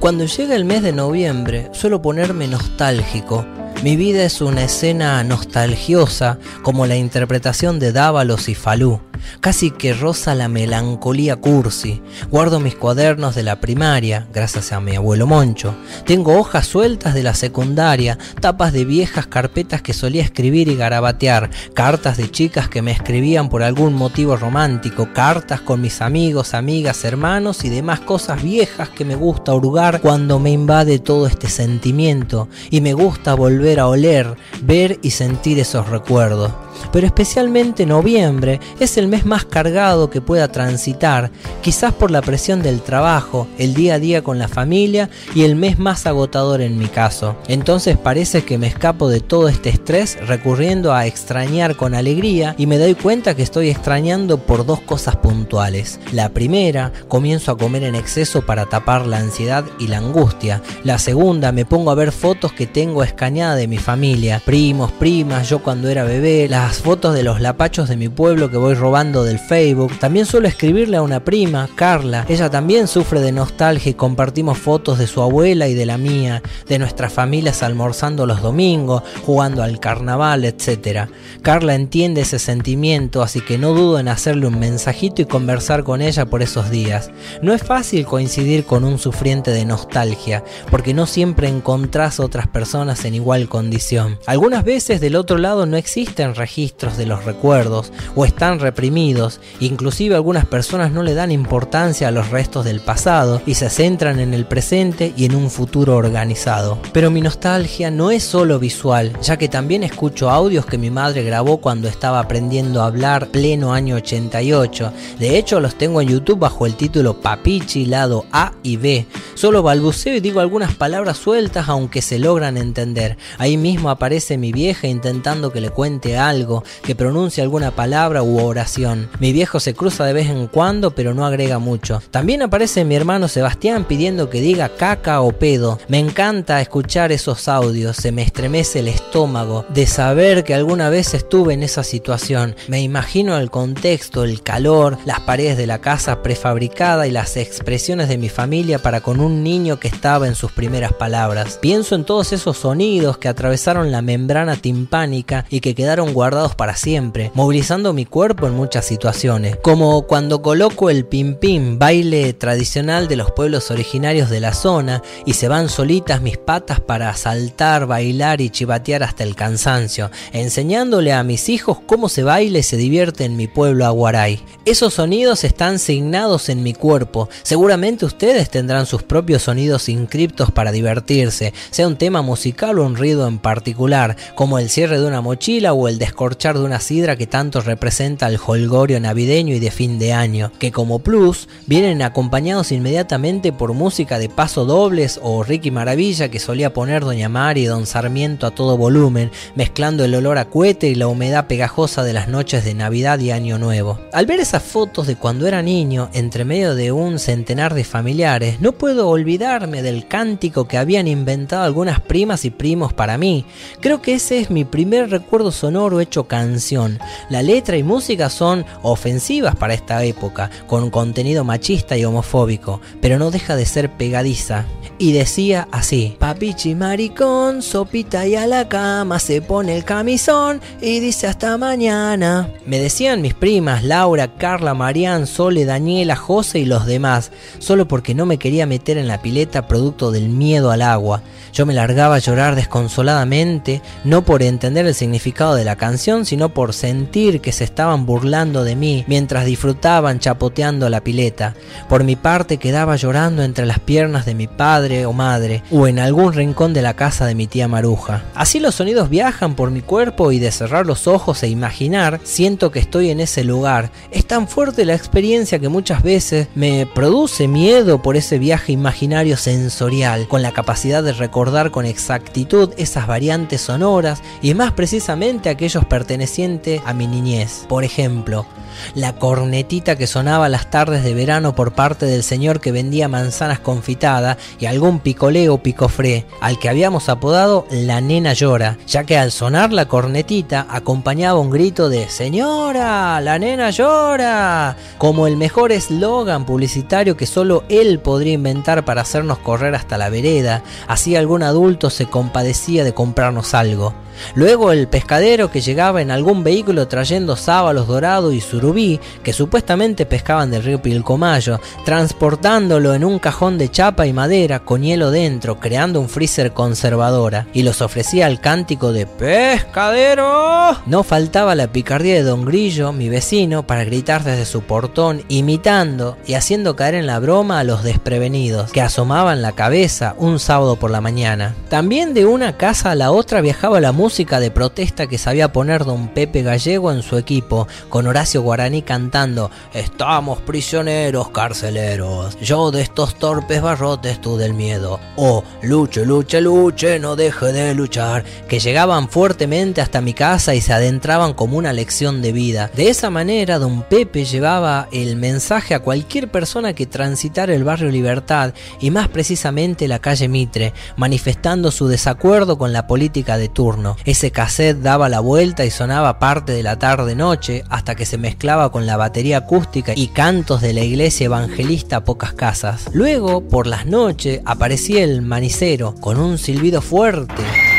Cuando llega el mes de noviembre suelo ponerme nostálgico. Mi vida es una escena nostalgiosa como la interpretación de Dávalos y Falú casi que roza la melancolía cursi. Guardo mis cuadernos de la primaria, gracias a mi abuelo Moncho. Tengo hojas sueltas de la secundaria, tapas de viejas carpetas que solía escribir y garabatear, cartas de chicas que me escribían por algún motivo romántico, cartas con mis amigos, amigas, hermanos y demás cosas viejas que me gusta hurgar cuando me invade todo este sentimiento y me gusta volver a oler, ver y sentir esos recuerdos pero especialmente noviembre es el mes más cargado que pueda transitar, quizás por la presión del trabajo, el día a día con la familia y el mes más agotador en mi caso. Entonces parece que me escapo de todo este estrés recurriendo a extrañar con alegría y me doy cuenta que estoy extrañando por dos cosas puntuales. La primera, comienzo a comer en exceso para tapar la ansiedad y la angustia. La segunda, me pongo a ver fotos que tengo escaneadas de mi familia, primos, primas, yo cuando era bebé, las fotos de los lapachos de mi pueblo que voy robando del Facebook. También suelo escribirle a una prima, Carla. Ella también sufre de nostalgia y compartimos fotos de su abuela y de la mía, de nuestras familias almorzando los domingos, jugando al carnaval, etc. Carla entiende ese sentimiento, así que no dudo en hacerle un mensajito y conversar con ella por esos días. No es fácil coincidir con un sufriente de nostalgia, porque no siempre encontrás otras personas en igual condición. Algunas veces del otro lado no existen registros de los recuerdos o están reprimidos, inclusive algunas personas no le dan importancia a los restos del pasado y se centran en el presente y en un futuro organizado. Pero mi nostalgia no es solo visual, ya que también escucho audios que mi madre grabó cuando estaba aprendiendo a hablar pleno año 88. De hecho los tengo en YouTube bajo el título Papichi lado A y B. Solo balbuceo y digo algunas palabras sueltas aunque se logran entender. Ahí mismo aparece mi vieja intentando que le cuente algo que pronuncie alguna palabra u oración. Mi viejo se cruza de vez en cuando, pero no agrega mucho. También aparece mi hermano Sebastián pidiendo que diga caca o pedo. Me encanta escuchar esos audios, se me estremece el estómago de saber que alguna vez estuve en esa situación. Me imagino el contexto, el calor, las paredes de la casa prefabricada y las expresiones de mi familia para con un niño que estaba en sus primeras palabras. Pienso en todos esos sonidos que atravesaron la membrana timpánica y que quedaron guardados para siempre, movilizando mi cuerpo en muchas situaciones, como cuando coloco el pim pim, baile tradicional de los pueblos originarios de la zona, y se van solitas mis patas para saltar, bailar y chivatear hasta el cansancio, enseñándole a mis hijos cómo se baila y se divierte en mi pueblo aguaray. Esos sonidos están signados en mi cuerpo, seguramente ustedes tendrán sus propios sonidos inscriptos para divertirse, sea un tema musical o un ruido en particular, como el cierre de una mochila o el descorchado de una sidra que tanto representa el holgorio navideño y de fin de año, que como plus vienen acompañados inmediatamente por música de paso dobles o Ricky Maravilla que solía poner Doña Mari y Don Sarmiento a todo volumen, mezclando el olor a cohete y la humedad pegajosa de las noches de Navidad y Año Nuevo. Al ver esas fotos de cuando era niño, entre medio de un centenar de familiares, no puedo olvidarme del cántico que habían inventado algunas primas y primos para mí. Creo que ese es mi primer recuerdo sonoro hecho canción. La letra y música son ofensivas para esta época, con contenido machista y homofóbico, pero no deja de ser pegadiza. Y decía así, papichi maricón, sopita y a la cama se pone el camisón y dice hasta mañana. Me decían mis primas, Laura, Carla, Marian, Sole, Daniela, José y los demás, solo porque no me quería meter en la pileta producto del miedo al agua. Yo me largaba a llorar desconsoladamente, no por entender el significado de la canción, sino por sentir que se estaban burlando de mí mientras disfrutaban chapoteando la pileta. Por mi parte quedaba llorando entre las piernas de mi padre o madre, o en algún rincón de la casa de mi tía Maruja. Así los sonidos viajan por mi cuerpo y de cerrar los ojos e imaginar, siento que estoy en ese lugar. Es tan fuerte la experiencia que muchas veces me produce miedo por ese viaje imaginario sensorial, con la capacidad de recordar con exactitud esas variantes sonoras y más precisamente aquellos perteneciente a mi niñez. Por ejemplo, la cornetita que sonaba las tardes de verano por parte del señor que vendía manzanas confitadas y algún picoleo o picofré, al que habíamos apodado la nena llora, ya que al sonar la cornetita acompañaba un grito de Señora, la nena llora, como el mejor eslogan publicitario que solo él podría inventar para hacernos correr hasta la vereda, así algún adulto se compadecía de comprarnos algo. Luego el pescadero que llegaba en algún vehículo trayendo sábalos dorados y surubí, que supuestamente pescaban del río Pilcomayo, transportándolo en un cajón de chapa y madera con hielo dentro, creando un freezer conservadora, y los ofrecía al cántico de ¡Pescadero! No faltaba la picardía de Don Grillo, mi vecino, para gritar desde su portón, imitando y haciendo caer en la broma a los desprevenidos, que asomaban la cabeza un sábado por la mañana. También de una casa a la otra viajaba la música de protesta que sabía poner don Pepe Gallego en su equipo, con Horacio Guaraní cantando Estamos prisioneros carceleros, yo de estos torpes barrotes tú del miedo, o Luche, luche, luche, no deje de luchar, que llegaban fuertemente hasta mi casa y se adentraban como una lección de vida. De esa manera don Pepe llevaba el mensaje a cualquier persona que transitara el barrio Libertad y más precisamente la calle Mitre, manifestando su desacuerdo con la política de turno. Ese cassette daba la vuelta y sonaba parte de la tarde-noche hasta que se mezclaba con la batería acústica y cantos de la iglesia evangelista Pocas Casas. Luego, por las noches, aparecía el manicero con un silbido fuerte.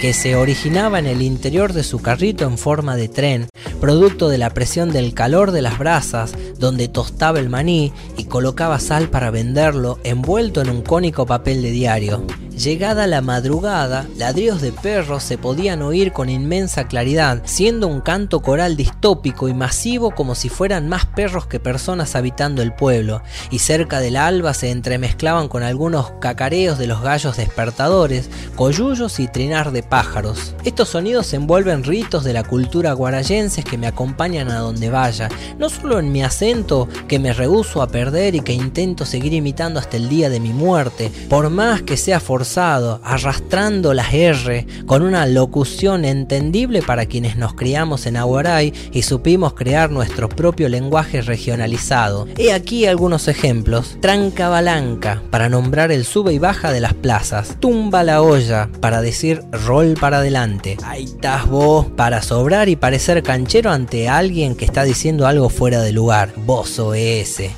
Que se originaba en el interior de su carrito en forma de tren, producto de la presión del calor de las brasas, donde tostaba el maní y colocaba sal para venderlo envuelto en un cónico papel de diario. Llegada la madrugada, ladridos de perros se podían oír con inmensa claridad, siendo un canto coral distópico y masivo como si fueran más perros que personas habitando el pueblo, y cerca del alba se entremezclaban con algunos cacareos de los gallos despertadores, coyullos y trinar de pájaros. Estos sonidos envuelven ritos de la cultura guarayenses que me acompañan a donde vaya, no solo en mi acento que me rehuso a perder y que intento seguir imitando hasta el día de mi muerte, por más que sea forzado arrastrando las R con una locución entendible para quienes nos criamos en Aguaray y supimos crear nuestro propio lenguaje regionalizado. He aquí algunos ejemplos. Trancabalanca, para nombrar el sube y baja de las plazas. Tumba la olla, para decir rol para adelante. Ahí estás vos, para sobrar y parecer canchero ante alguien que está diciendo algo fuera de lugar. Vos ese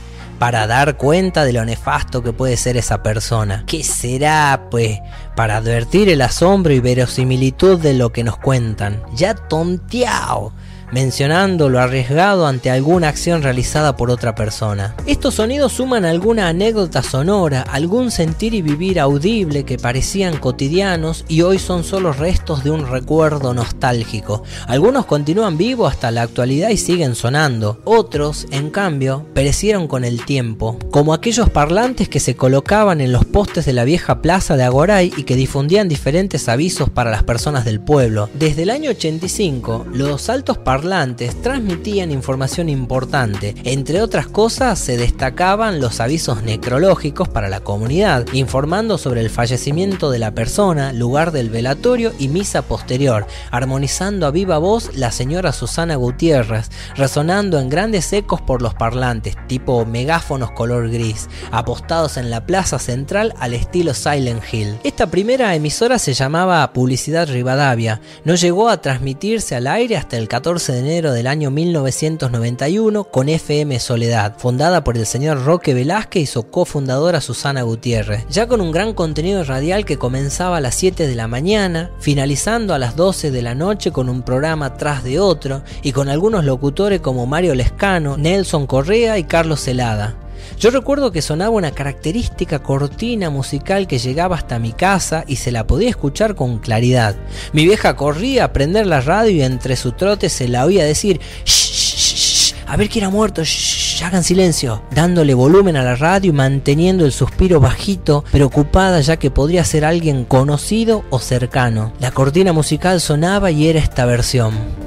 para dar cuenta de lo nefasto que puede ser esa persona. ¿Qué será, pues? Para advertir el asombro y verosimilitud de lo que nos cuentan. Ya tonteado mencionando lo arriesgado ante alguna acción realizada por otra persona. Estos sonidos suman alguna anécdota sonora, algún sentir y vivir audible que parecían cotidianos y hoy son solo restos de un recuerdo nostálgico. Algunos continúan vivos hasta la actualidad y siguen sonando. Otros, en cambio, perecieron con el tiempo, como aquellos parlantes que se colocaban en los postes de la vieja plaza de Agoray que difundían diferentes avisos para las personas del pueblo. Desde el año 85, los altos parlantes transmitían información importante. Entre otras cosas, se destacaban los avisos necrológicos para la comunidad, informando sobre el fallecimiento de la persona, lugar del velatorio y misa posterior, armonizando a viva voz la señora Susana Gutiérrez, resonando en grandes ecos por los parlantes, tipo megáfonos color gris, apostados en la plaza central al estilo Silent Hill. Esta primera emisora se llamaba Publicidad Rivadavia, no llegó a transmitirse al aire hasta el 14 de enero del año 1991 con FM Soledad, fundada por el señor Roque Velázquez y su cofundadora Susana Gutiérrez, ya con un gran contenido radial que comenzaba a las 7 de la mañana, finalizando a las 12 de la noche con un programa tras de otro y con algunos locutores como Mario Lescano, Nelson Correa y Carlos Celada. Yo recuerdo que sonaba una característica cortina musical que llegaba hasta mi casa y se la podía escuchar con claridad. Mi vieja corría a prender la radio y entre su trote se la oía decir shh, a ver quién ha muerto, shh, hagan silencio, dándole volumen a la radio y manteniendo el suspiro bajito, preocupada ya que podría ser alguien conocido o cercano. La cortina musical sonaba y era esta versión.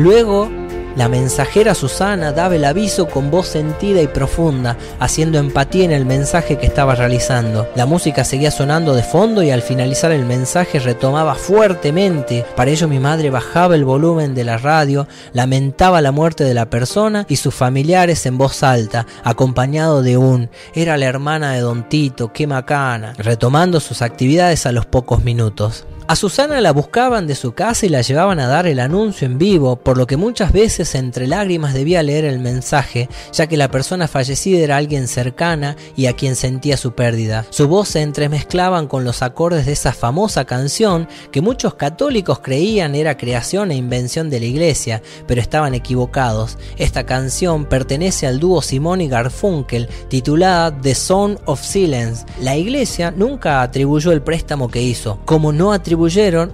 Luego la mensajera Susana daba el aviso con voz sentida y profunda, haciendo empatía en el mensaje que estaba realizando. La música seguía sonando de fondo y al finalizar el mensaje retomaba fuertemente. Para ello mi madre bajaba el volumen de la radio, lamentaba la muerte de la persona y sus familiares en voz alta, acompañado de un era la hermana de Don Tito, qué macana, retomando sus actividades a los pocos minutos. A Susana la buscaban de su casa y la llevaban a dar el anuncio en vivo, por lo que muchas veces entre lágrimas debía leer el mensaje, ya que la persona fallecida era alguien cercana y a quien sentía su pérdida. Su voz se entremezclaban con los acordes de esa famosa canción que muchos católicos creían era creación e invención de la iglesia, pero estaban equivocados. Esta canción pertenece al dúo Simón y Garfunkel, titulada The Song of Silence. La iglesia nunca atribuyó el préstamo que hizo, como no atribuyó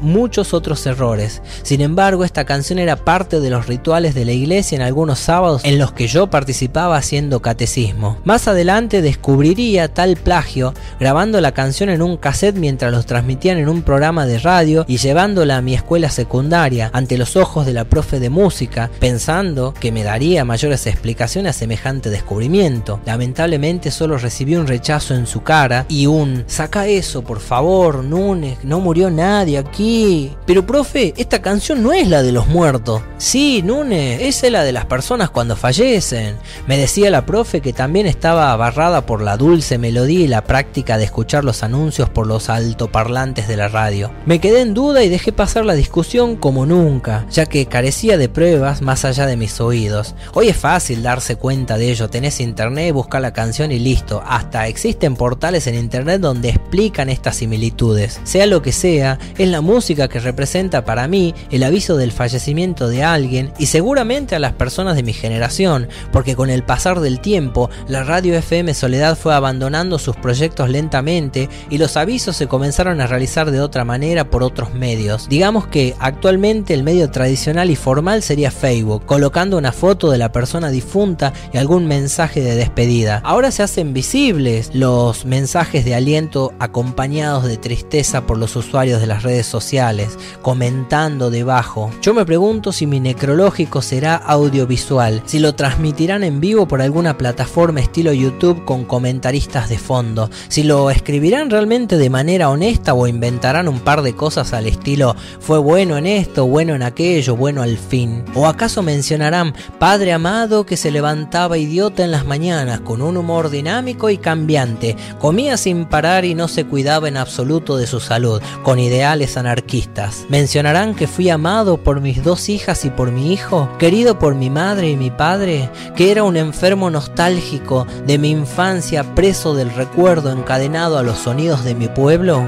muchos otros errores. Sin embargo, esta canción era parte de los rituales de la iglesia en algunos sábados en los que yo participaba haciendo catecismo. Más adelante descubriría tal plagio grabando la canción en un cassette mientras los transmitían en un programa de radio y llevándola a mi escuela secundaria ante los ojos de la profe de música, pensando que me daría mayores explicaciones a semejante descubrimiento. Lamentablemente solo recibí un rechazo en su cara y un saca eso por favor, Nunes, no murió nadie aquí. Pero profe, esta canción no es la de los muertos. Sí, Nune, es la de las personas cuando fallecen. Me decía la profe que también estaba abarrada por la dulce melodía y la práctica de escuchar los anuncios por los altoparlantes de la radio. Me quedé en duda y dejé pasar la discusión como nunca, ya que carecía de pruebas más allá de mis oídos. Hoy es fácil darse cuenta de ello, tenés internet, busca la canción y listo. Hasta existen portales en internet donde explican estas similitudes. Sea lo que sea, es la música que representa para mí el aviso del fallecimiento de alguien y seguramente a las personas de mi generación, porque con el pasar del tiempo la radio FM Soledad fue abandonando sus proyectos lentamente y los avisos se comenzaron a realizar de otra manera por otros medios. Digamos que actualmente el medio tradicional y formal sería Facebook, colocando una foto de la persona difunta y algún mensaje de despedida. Ahora se hacen visibles los mensajes de aliento acompañados de tristeza por los usuarios de las redes sociales, comentando debajo. Yo me pregunto si mi necrológico será audiovisual, si lo transmitirán en vivo por alguna plataforma estilo YouTube con comentaristas de fondo, si lo escribirán realmente de manera honesta o inventarán un par de cosas al estilo fue bueno en esto, bueno en aquello, bueno al fin. O acaso mencionarán Padre amado que se levantaba idiota en las mañanas con un humor dinámico y cambiante, comía sin parar y no se cuidaba en absoluto de su salud, con ideas anarquistas. Mencionarán que fui amado por mis dos hijas y por mi hijo, querido por mi madre y mi padre, que era un enfermo nostálgico de mi infancia preso del recuerdo encadenado a los sonidos de mi pueblo.